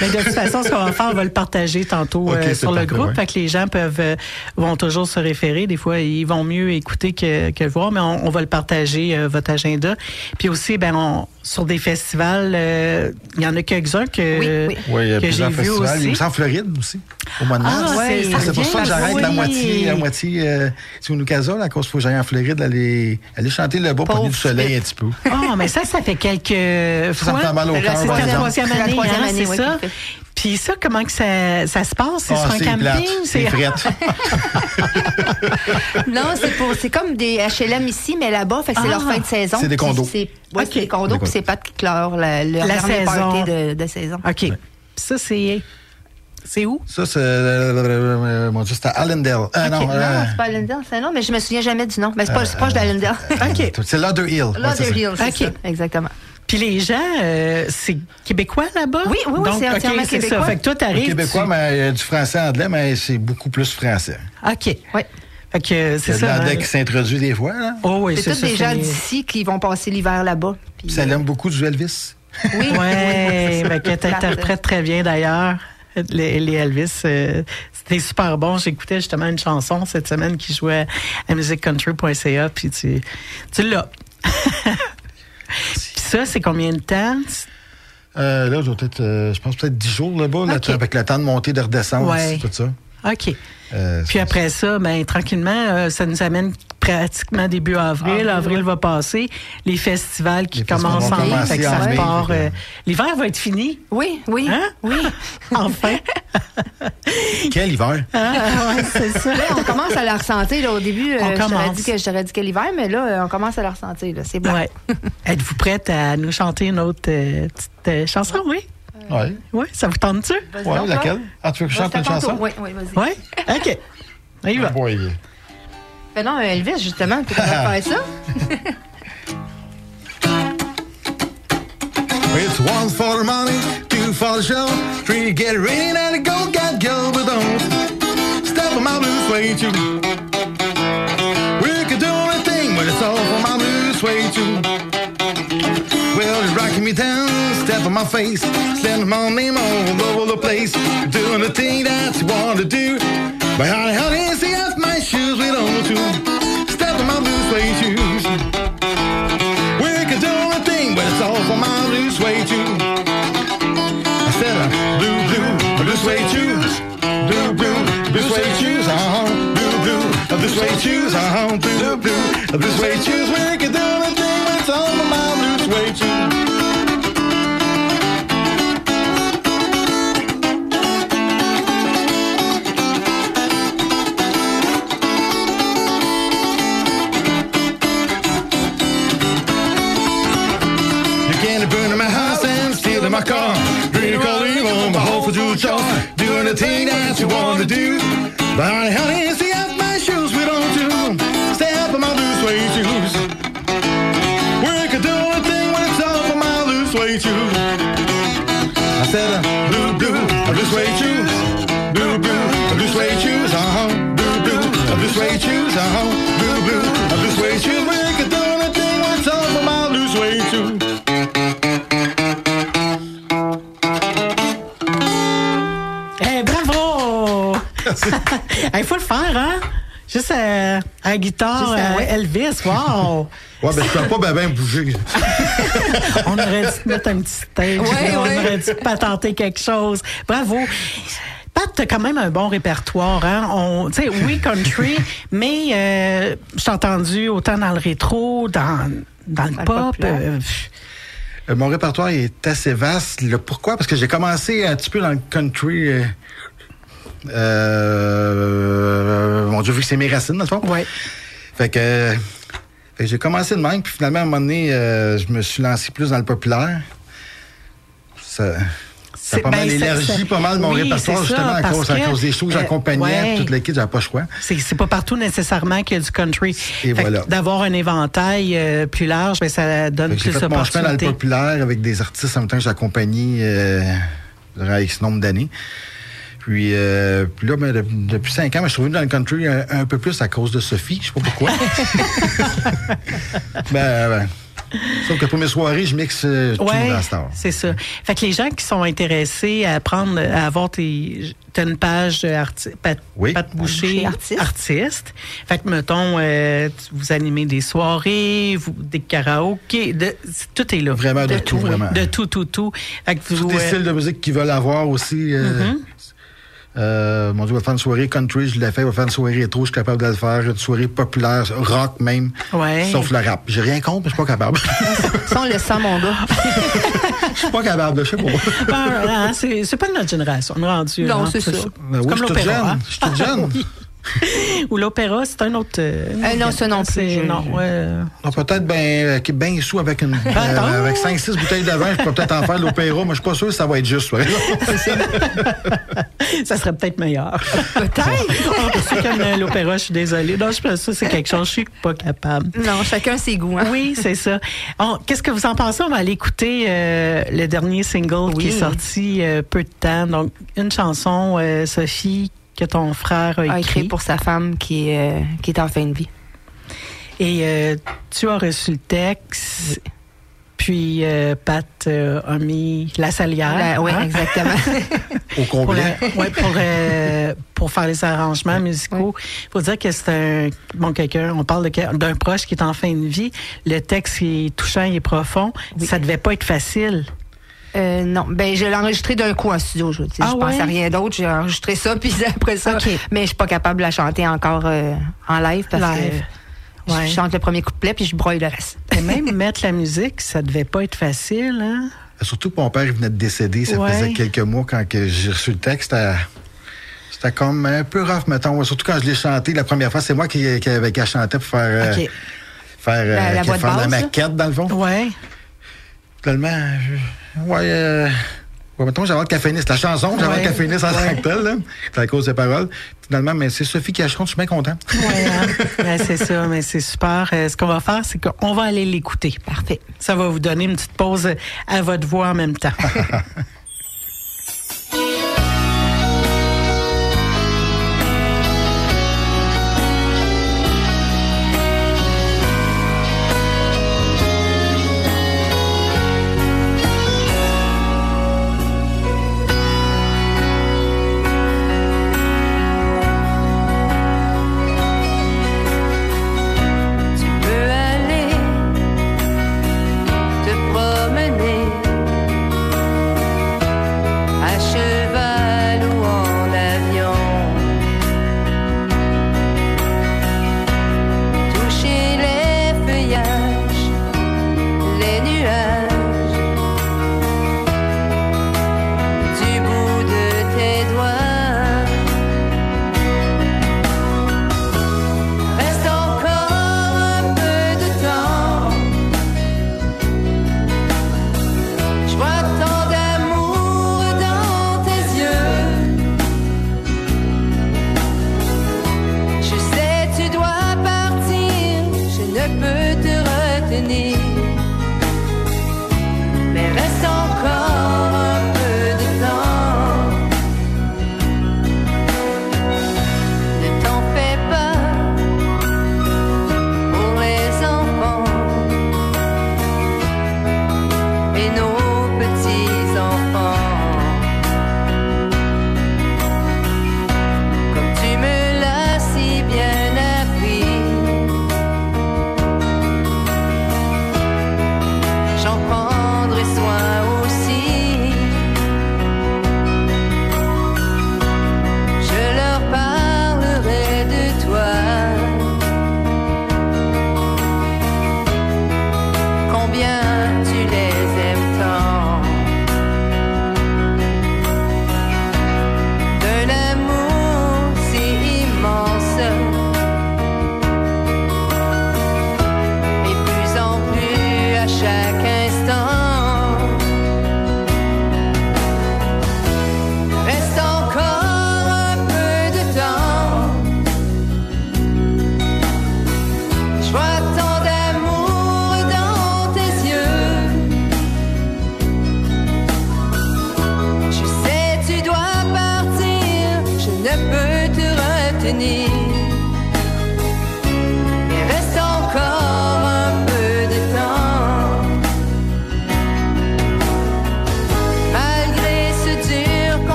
Mais de toute façon, ce qu'on va faire, on va le partager tantôt euh, sur le parfait, groupe. ouais. Fait que les gens peuvent euh, vont toujours se référer. Des fois, ils vont mieux écouter que, que voir, mais on, on va le partager, euh, votre agenda. Puis aussi, ben, on, sur des festivals, euh, il y en a quelques-uns que, Oui, oui. Oui, il y a que j'ai plusieurs vu festivals. Il y a aussi. en Floride aussi, au mois de Ah, mars. ouais, c'est- ça c'est pour ça que j'arrête la moitié, la moitié euh, sur à cause qu'il faut que j'aille en Floride, aller, aller chanter le bas, Pauvre du soleil un petit peu. Oh, mais ça, ça fait quelques fois. fait mal au cœur, C'est exemple. troisième la année, troisième hein, année, c'est ça? à. Puis ça, comment que ça, ça se passe? C'est Ah, sur un camping? c'est. Non, c'est pour, c'est comme des HLM ici, mais là-bas, fait que c'est Ah. leur fin de saison. C'est des condos. C'est, ouais, Ok. c'est des condos, puis c'est pas qui clore la, leur La saison. party de, de saison. OK. Puis Ça, c'est. C'est où? Ça, c'est. euh, euh, mon Dieu, c'était Allendale. Euh, Ok, non, non, euh, c'est pas Allendale, c'est non, mais je me souviens jamais du nom. Mais c'est, proche d'Allendale. OK. c'est Lauderhill. Ouais, c'est ça. Lauderhill, c'est Ok. ça, exactement. Puis les gens, euh, c'est québécois là-bas? Oui, oui, oui, c'est ok, entièrement c'est québécois. Ça. Fait que toi, t'arrives. Québécois, tu- mais euh, du français anglais, mais c'est beaucoup plus français. OK. Oui. Fait que euh, c'est C'est ça. l'anglais hein. qui s'introduit des fois. Là. Oh, oui, C'est tous ça, des gens d'ici qui vont passer l'hiver là-bas. Puis, Puis ça l'aime beaucoup du Elvis. Oui. Ouais, ben, que t'interprètes très bien d'ailleurs. Les, les Elvis, euh, c'était super bon. J'écoutais justement une chanson cette semaine qui jouait à musiccountry.ca, puis tu, tu l'as. ça, c'est combien de temps? Euh, là, peut-être, euh, je pense peut-être 10 jours là-bas, là, avec le temps de monter, de redescendre, Ouais. tout ça. OK. Euh, Puis après ça, ben tranquillement, ça nous amène pratiquement début avril. Avril, va passer. Les festivals qui Les commencent en mai. Fait que ça repart. euh, L'hiver va être fini. Oui, oui. Hein? Oui. Enfin. Quel hiver? Ah, ouais, c'est ça. Là, on commence à la ressentir. Là, au début, euh, On je t'aurais commence. dit que je t'aurais dit que l'hiver, mais là, euh, on commence à la ressentir. C'est bon. Ouais. Êtes-vous prête à nous chanter une autre euh, petite euh, chanson, oui? Oui. Oui, ça vous tente-tu? Donc, laquelle? Ah, tu veux que je chante une chanson? Oui, oui, vas-y. Oui? OK. On y va. Boy. Fais donc un Elvis, justement, tu pourrais faire ça. It's one for the money, two for the show, three get ready now to go, get go, but don't step on my blue suede shoe. We could do anything, but it's all for my blue suede shoe. Well, it's rocking me down, step on my face, send my name all over the place, doing the thing that you want to do. But honey, honey, see my shoes we don't do. Step on my blue suede shoes. We could do a thing, but it's all for my blue suede shoes. I said, uh, blue, blue, blue suede shoes. Blue, blue, blue suede shoes. Uh-huh. Blue, blue, blue suede shoes. Uh-huh. Blue, blue, blue suede shoes. We could do everything that you want to do. But honey, see out my shoes, we don't do. Step on my blue suede shoes. We could do anything when it's all for my blue suede shoes. I said, uh, blue, blue, a blue suede shoes. Blue, blue, a blue suede shoes. Uh-huh. Blue, blue, a blue suede shoes. Uh-huh. Juste euh, à la guitare, Juste à- euh, ouais. Elvis, wow! Ouais, ben, je peux pas bien ben bouger. On aurait dû mettre un petit stage. Ouais, on aurait dû patenter quelque chose. Bravo. Pat, t'as quand même un bon répertoire, hein? On, tu sais, oui, country, mais euh, je t'ai entendu autant dans le rétro, dans, dans le pop. euh, Euh, Mon répertoire est assez vaste. Le pourquoi? Parce que j'ai commencé un petit peu dans le country. Euh, mon Dieu, vu que c'est mes racines, dans le fond. ouais. Fait que, fait que j'ai commencé de même, puis finalement, à un moment donné, euh, je me suis lancé plus dans le populaire. Ça, a pas mal ben, élargi pas mal mon oui, répertoire, c'est ça, justement, à cause, à cause des shows que euh, j'accompagnais, ouais. toute l'équipe, j'avais pas le choix. C'est, pas partout nécessairement qu'il y a du country. Et Fait voilà. D'avoir un éventail euh, plus large, ben, ça donne Fait que j'ai plus fait mon chemin dans le d'opportunités. populaire avec des artistes en même temps que j'accompagnais euh, durant X nombre d'années. Puis, euh, puis là, ben, de- depuis cinq ans, ben, je suis revenu dans le country un, un peu plus à cause de Sophie. Je sais pas pourquoi. ben, ben, sauf que pour mes soirées, je mixe euh, tout Ouais, dans star. c'est ça. Fait que les gens qui sont intéressés à prendre, à avoir tes, t'as une page de arti- Pat, Oui. Pat Boucher, Boucher, artiste. artiste. Fait que mettons, euh, vous animez des soirées, vous, des karaokés, de, tout est là. Vraiment de, tout, vraiment. De tout, tout, tout. Fait que Tous les euh, styles de musique qu'ils veulent avoir aussi. euh, Mm-hmm. Euh, mon Dieu, on va faire une soirée country, je l'ai fait. On va faire une soirée rétro, je suis capable de le faire. Une soirée populaire, rock même. Ouais. Sauf le rap. J'ai rien contre, mais je suis pas capable. Ça, on le sent, mon gars. Je suis pas capable, je sais pas. ben, hein, c'est, pas de notre génération, on est rendu. Non, hein, c'est ça. Ben oui, comme je suis toute l'opéra. jeune. hein. Je suis toute jeune. Ou l'opéra, c'est un autre. euh, Euh, non, ça non plus, Non, ouais. Non, peut-être bien ben sous avec une euh, Attends. avec 5-6 bouteilles de vin, je peux peut-être en faire l'opéra, mais je suis pas sûr que ça va être juste. ça serait peut-être meilleur. Peut-être. Ah, Pour ceux qui aiment l'opéra, je suis désolée. Non, je pense que ça, c'est quelque chose, je suis pas capable. Non, chacun ses goûts. Hein? Oui, c'est ça. Qu'est-ce que vous en pensez? On va aller écouter euh, le dernier single qui est sorti euh, peu de temps. Donc, une chanson, euh, Sophie, que ton frère a A écrit. écrit pour sa femme qui est, euh, qui est en fin de vie. Et euh, tu as reçu le texte. Puis euh, Pat euh, a mis la salière. oui, hein, exactement. Au Pour, complet. ouais, pour, euh, pour faire les arrangements musicaux. Il faut dire que c'est un bon quelqu'un. On parle d'un proche qui est en fin de vie. Le texte est touchant, il est profond. Oui. Ça devait pas être facile. Euh, non, ben je l'ai enregistré d'un coup en studio. Je, Ah je pense ouais? à rien d'autre. J'ai enregistré ça, puis après ça. Mais je suis pas capable de la chanter encore euh, en live parce Live. que Ouais. je chante le premier couplet puis je broye le reste. Et même mettre la musique, ça devait pas être facile. Hein? Surtout que mon père il venait de décéder, ça Ouais. faisait quelques mois quand que j'ai reçu le texte. C'était c'était comme un peu rough, mettons. Surtout quand je l'ai chanté la première fois, c'est moi qui, qui avait qu'à chanter pour faire, euh, faire, euh, La- faire la maquette, dans le fond. Ouais. Finalement, je- ouais, euh, ouais, mettons, j'avais qu'elle finisse la chanson, j'avais qu'elle finisse en tant que. C'est à cause des paroles. Finalement, mais c'est Sophie qui a chanté, je suis bien content. Ouais, hein? C'est ça, mais c'est super. Euh, ce qu'on va faire, c'est qu'on va aller l'écouter. Parfait. Ça va vous donner une petite pause à votre voix en même temps.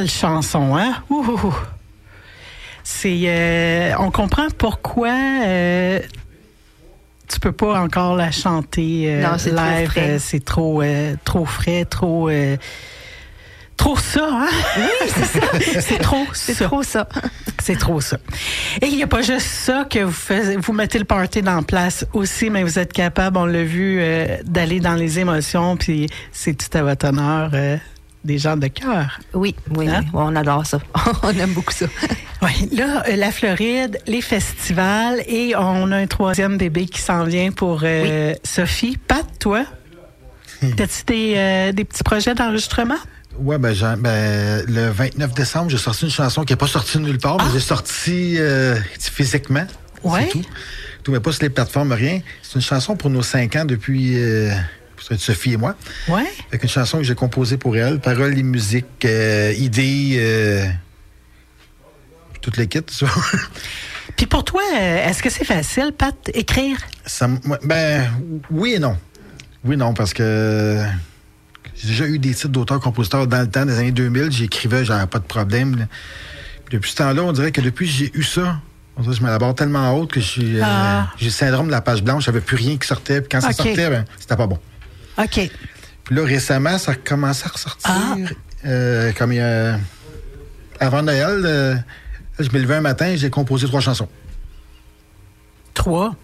Quelle chanson, hein? Ouh. C'est, euh, on comprend pourquoi euh, tu peux pas encore la chanter euh, Non, c'est trop live. frais. euh, c'est trop, euh, trop frais, trop, euh, trop ça, hein? Oui, c'est ça. c'est trop C'est ça. trop ça. C'est trop ça. Et il n'y a pas juste ça que vous faites, vous mettez le party dans place aussi, mais vous êtes capable, on l'a vu, euh, d'aller dans les émotions, puis c'est tout à votre honneur, euh, des gens de cœur. Oui, oui, Hein? oui, on adore ça. on aime beaucoup ça. Oui, là, euh, la Floride, les festivals, et on a un troisième bébé qui s'en vient pour euh, Sophie. Pat, toi, t'as-tu des, euh, des petits projets d'enregistrement? Ouais, ben, ben, le 29 décembre, j'ai sorti une chanson qui n'est pas sortie de nulle part, mais j'ai sorti euh, physiquement. Ah! Ouais. C'est tout. Tout, mais pas sur les plateformes, rien. C'est une chanson pour nos cinq ans depuis euh, Sophie et moi. Ouais. Avec une chanson que j'ai composée pour elle. Paroles et musique, euh, idées, euh, toute l'équipe, ça. Puis pour toi, euh, est-ce que c'est facile, Pat, écrire? Ça ben, oui et non. Oui et non, parce que j'ai déjà eu des titres d'auteurs-compositeurs dans le temps, des années 2000. J'écrivais, j'avais pas de problème. là. Depuis ce temps-là, on dirait que depuis que j'ai eu ça, on dirait que je m'élabore tellement haute que j'ai euh, Ah. j'ai le syndrome de la page blanche. J'avais plus rien qui sortait. Puis quand ça sortait, ben, c'était pas bon. OK. Puis là, récemment, ça a commencé à ressortir. Ah. Euh, comme il y a... Avant Noël, euh, je me levais un matin, j'ai composé trois chansons. Trois?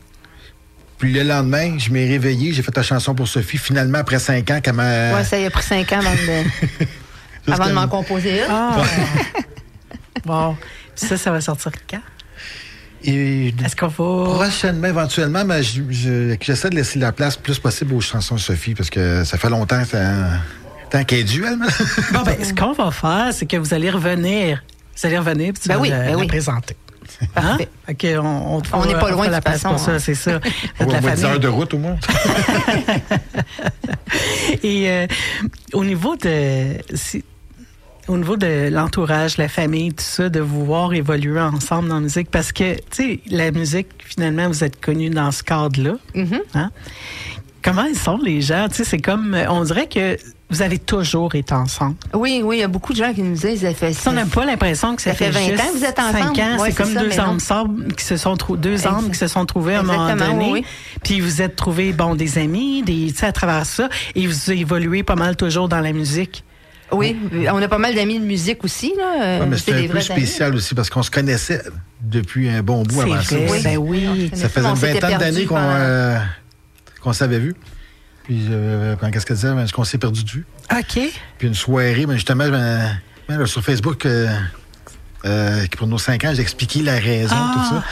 Puis le lendemain, je m'ai réveillé, j'ai fait la chanson pour Sophie. Finalement, après cinq ans, m'a... Ouais, ça y a pris cinq ans avant de, avant de m'en composer une. Ah! bon. Ça, ça va sortir quand? Et Est-ce qu'on va... prochainement, éventuellement, mais je- je- j'essaie de laisser la place plus possible aux chansons de Sophie parce que ça fait longtemps ça- tant qu'elle est due, elle. Bon, ben, ce qu'on va faire, c'est que vous allez revenir. Vous allez revenir, puis tu Ben vas oui, la, ben la oui. présenter. Hein? Parfait. OK, on, n'est pas loin, la de toute place pour façon, ça, hein. c'est ça. On De la va 10 famille. heures de route au moins. Et euh, au niveau de si- au niveau de l'entourage, la famille, tout ça, de vous voir évoluer ensemble dans la musique, parce que tu sais, la musique, finalement, vous êtes connus dans ce cadre-là. Mm-hmm. hein? Comment ils sont les gens? Tu sais, c'est comme on dirait que vous avez toujours été ensemble. Oui, oui, il y a beaucoup de gens qui nous disent ça fait Ça, on n'a pas l'impression que ça, Ça fait 20 juste ans que vous êtes ensemble. cinq ans. Ouais, c'est comme ça, deux âmes sœurs qui se sont deux âmes qui se sont trouvés à un moment donné. oui. Puis vous êtes trouvés bon des amis, des tu sais, à travers ça, et vous évoluez pas mal toujours dans la musique. Oui, on a pas mal d'amis de musique aussi. Là. euh, Ouais, mais c'est un peu amis. spécial aussi parce qu'on se connaissait depuis un bon bout avant ça. ben oui. Ça faisait une vingtaine d'années qu'on pendant- euh, qu'on s'avait vu. Puis, euh, quand- qu'est-ce qu'elle disait? Ben, qu'on s'est perdu de vue. OK. Puis une soirée, ben, justement, ben, ben, là, sur Facebook, euh, euh, qui pour nos cinq ans, j'ai expliqué la raison, Ah. tout ça.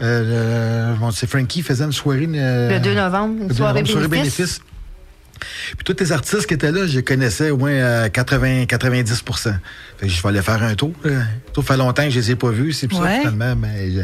Euh, bon, c'est Frankie faisait une soirée. Le 2 novembre, une le 2 soirée novembre, bénéfice. Puis tous les artistes qui étaient là, je les connaissais au moins à 80, 90% Fait que je vais aller faire un tour. là. Ça fait longtemps que je les ai pas vus, c'est pour Ouais. ça finalement, mais je-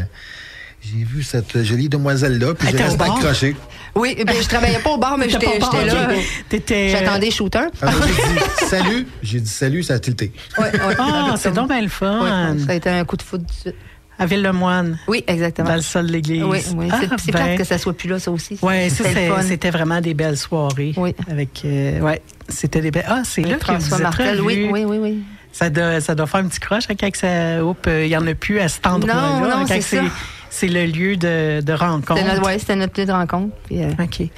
j'ai vu cette jolie demoiselle-là, puis j'ai resté accroché. Oui, ben, je travaillais pas au bar, mais j'étais là. ok. T'étais- J'attendais shooter. Alors j'ai dit salut, j'ai dit salut, ça a tilté. Ouais, ouais, Ah, c'est donc bien le fun. Ouais, ça a été un coup de foudre tout de suite. À Ville-le-Moine, Oui, exactement. dans le sol de l'église. Oui, oui. Ah, c'est c'est ben. que ça soit plus là, ça aussi. Ça, C'était vraiment des belles soirées. Oui. Avec, euh, ouais, c'était des belles. Ah, c'est là que François vous êtes Martel, oui, oui, oui, oui. Ça doit, ça doit faire un petit croche hein, quand ça, oups, euh, il y en a plus à cet endroit-là. Non, non, quand c'est le lieu de, de rencontre. C'était notre, ouais, c'était notre petite rencontre. Puis, euh, OK.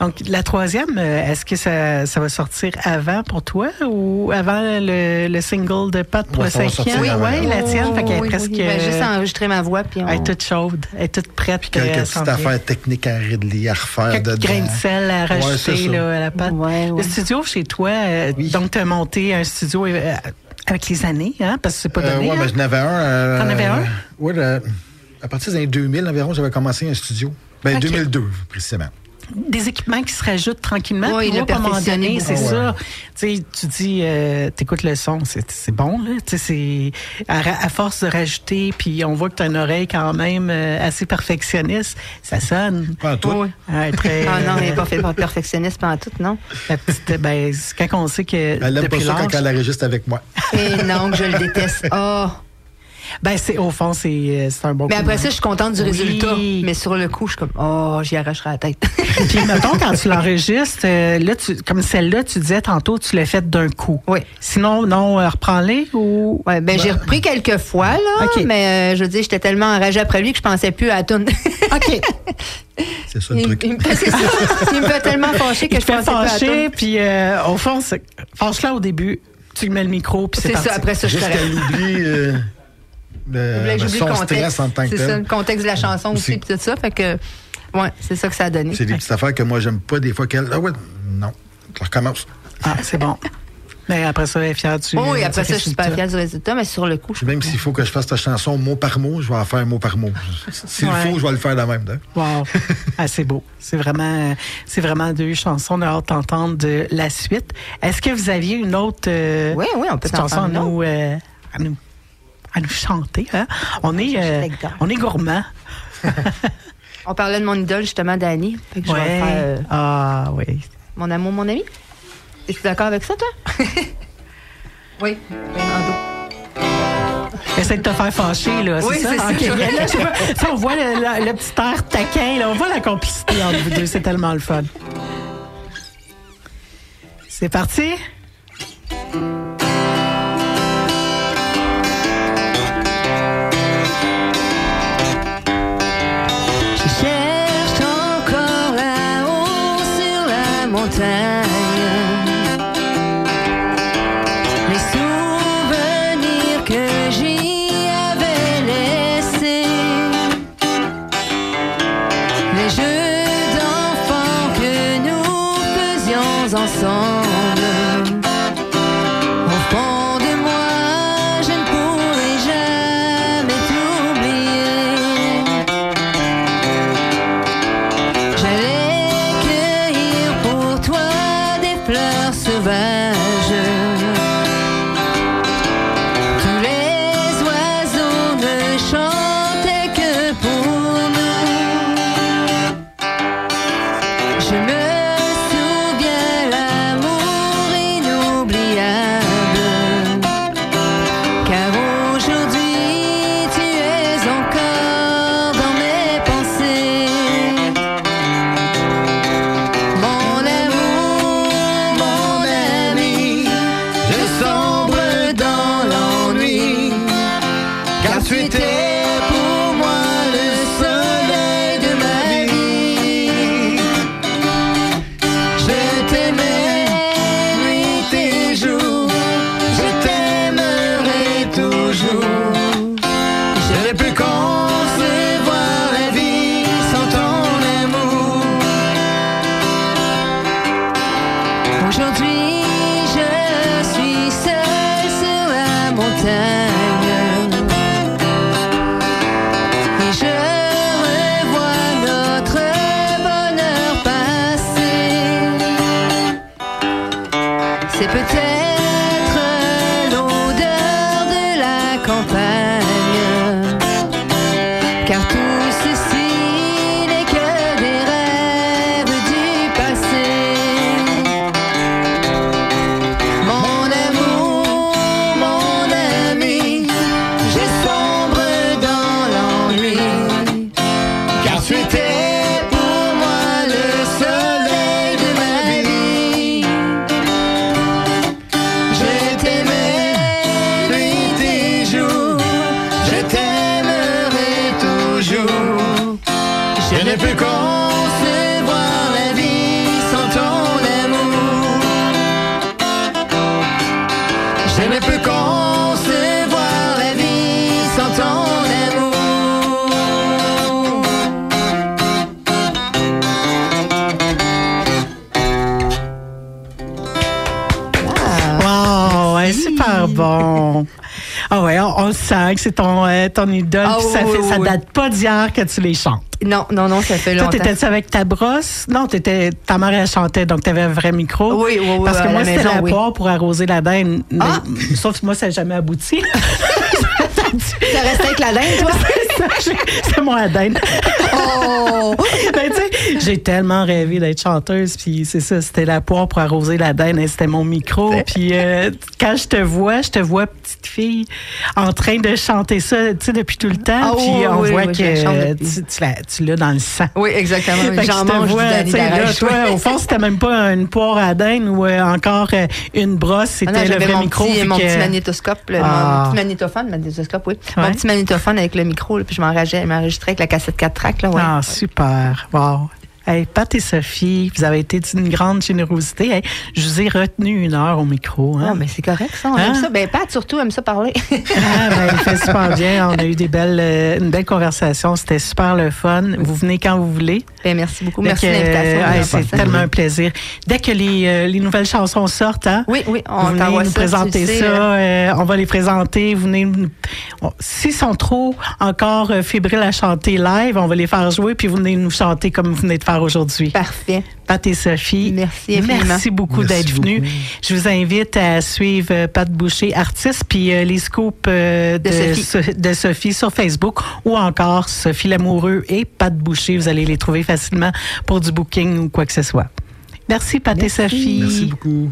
Donc, la troisième, euh, est-ce que ça, ça va sortir avant pour toi ou avant le, le single de Pat pour Ouais, le cinquième? sortir avant. Oui, la tienne. fait qu'elle est oui, presque. oui. Ben, juste enregistrer ma voix. Puis on... Elle est toute chaude. Elle est toute prête. Puis quelques petites vient. affaires techniques à Ridley, à refaire Quelques dedans. grains de sel à rajouter là, à la pâte. Ouais, ouais. Le studio chez toi, euh, Oui. donc tu as monté un studio euh, avec les années, hein, parce que c'est pas Euh, donné. ouais, hein? ben, j'en avais un. euh, T'en avais un? le- à partir des années 2000 environ, j'avais commencé un studio. Ben, Ok. 2002, précisément. Des équipements qui se rajoutent tranquillement. Oui, puis le hop, à un moment donné, perfectionner c'est ça. Tu sais, tu dis, euh, t'écoutes le son, c'est bon, là. Tu sais, c'est à, force de rajouter, puis on voit que tu as une oreille quand même euh, assez perfectionniste, ça sonne. Pas en tout. Oui. Ouais, très, Ah non, il n'est pas fait par perfectionniste pendant tout, non? la petite, ben, c'est quand on sait que Elle aime pas ça quand elle enregistre avec moi. Et non, que je le déteste. Oh. Ben c'est au fond c'est euh, c'est un bon. Mais coup après de ça, main. je suis contente du Oui. résultat. Mais sur le coup, je suis comme, oh, j'y arracherai la tête. Puis mettons quand tu l'enregistres, euh, là tu, comme celle-là, tu disais tantôt, tu l'as faite d'un coup. Oui. Sinon, non, euh, reprends-les ou? Ouais, ben, j'ai repris quelques fois, là. OK. Mais euh, je veux dire, j'étais tellement enragée après lui que je pensais plus à tourne. Ok. C'est ça le il, truc. il me fait, ça. Il me fait tellement fâcher que Il je pensais plus à fâcher, puis euh, au fond, c'est- fâche-la au début, tu lui mets le micro, puis c'est C'est parti. ça, après ça, Juste euh, Je le, voulais que le j'oublie son le stress contexte? en tant que C'est ça, tel. le contexte de la chanson aussi, puis tout ça. Fait que, ouais, c'est ça que ça a donné. C'est des petites affaires que moi, j'aime pas des fois qu'elle. Ah ouais, non. Je recommence. Ah, c'est bon. Mais après ça, elle est fière du Oh, oui, après ça, je suis résultat. fière du résultat, mais sur le coup, je même s'il faut que je fasse ta chanson mot par mot, je vais en faire mot par mot. S'il Ouais. faut, je vais le faire de même. hein. Wow. Ah, c'est beau. C'est vraiment, c'est vraiment deux chansons. On a hâte d'entendre de la suite. Est-ce que vous aviez une autre euh, Oui, oui, on peut chanson à nous, euh, à nous, à nous chanter? Hein? On est, euh, on est gourmand. On parlait de mon idole, justement, Dani. Fait que je vais Ouais. faire euh, Ah oui. mon amour, mon ami. Es-tu d'accord avec ça, toi? oui. Essaie de te faire fâcher, là. Oui, c'est ça. Ok, là, je vois- ça, on voit le, le- le petit air taquin, là. On voit la complicité entre vous deux. C'est tellement le fun. C'est parti? La Aujourd'hui C'est ton, euh, ton idole. Ça, fait, ça oui. date pas d'hier que tu les chantes. Non, non, non, ça fait Toi, longtemps. t'étais-tu avec ta brosse? Non, t'étais, ta mère, elle chantait, donc t'avais un vrai micro. Oui, oui, oui, Parce que moi, c'était la oui. poire pour arroser la dinde. Mais- Ah! Sauf que moi, ça n'a jamais abouti. T'as resté avec la dinde, toi? c'est moi la dinde. Oh! Ben, tu sais, j'ai tellement rêvé d'être chanteuse, puis c'est ça, c'était la poire pour arroser la dinde, et c'était mon micro. Puis euh, quand je te vois, je te vois petite fille en train de chanter ça, tu sais, depuis tout le temps. Ah, puis on oui, voit oui, que tu, tu l'as- dans le sang. Oui, exactement. Fait J'en mange vois, du là, toi, au fond, c'était même pas une poire à dinde ou euh, encore euh, une brosse, Ah non, c'était le j'avais vrai mon micro. petit, mon que- petit magnétoscope, le- Ah. mon petit magnétophone, magnétoscope, oui. Ouais. Mon petit magnétophone avec le micro, là, puis je m'enregistrais avec la cassette 4 tracks, là, ouais. Ah, super. Wow. Hey, Pat et Sophie, vous avez été d'une grande générosité. Hey, je vous ai retenu une heure au micro. Hein? Ah, mais c'est correct, ça. On Hein? aime ça. Ben, Pat, surtout, aime ça parler. Ah, ben, il fait super bien. On a eu des belles, euh, une belle conversation. C'était super le fun. Vous venez quand vous voulez. ben, merci beaucoup. Merci de l'invitation. euh, hey, c'est tellement un plaisir. Dès que les, euh, les nouvelles chansons sortent, hein, Oui, oui, on vous venez nous ça, présenter sais, ça. on va les présenter. Vous venez S'ils sont trop encore fébriles à chanter live, on va les faire jouer, puis vous venez nous chanter comme vous venez de faire aujourd'hui. Parfait. Pat et Sophie. Merci infiniment. Merci beaucoup d'être venus. beaucoup. Je vous invite à suivre euh, Pat Boucher, artiste, puis euh, les scoops euh, de, De Sophie. So- de Sophie sur Facebook ou encore Sophie Lamoureux et Pat Boucher. Vous allez les trouver facilement pour du booking ou quoi que ce soit. Merci, Pat et Sophie. Merci beaucoup.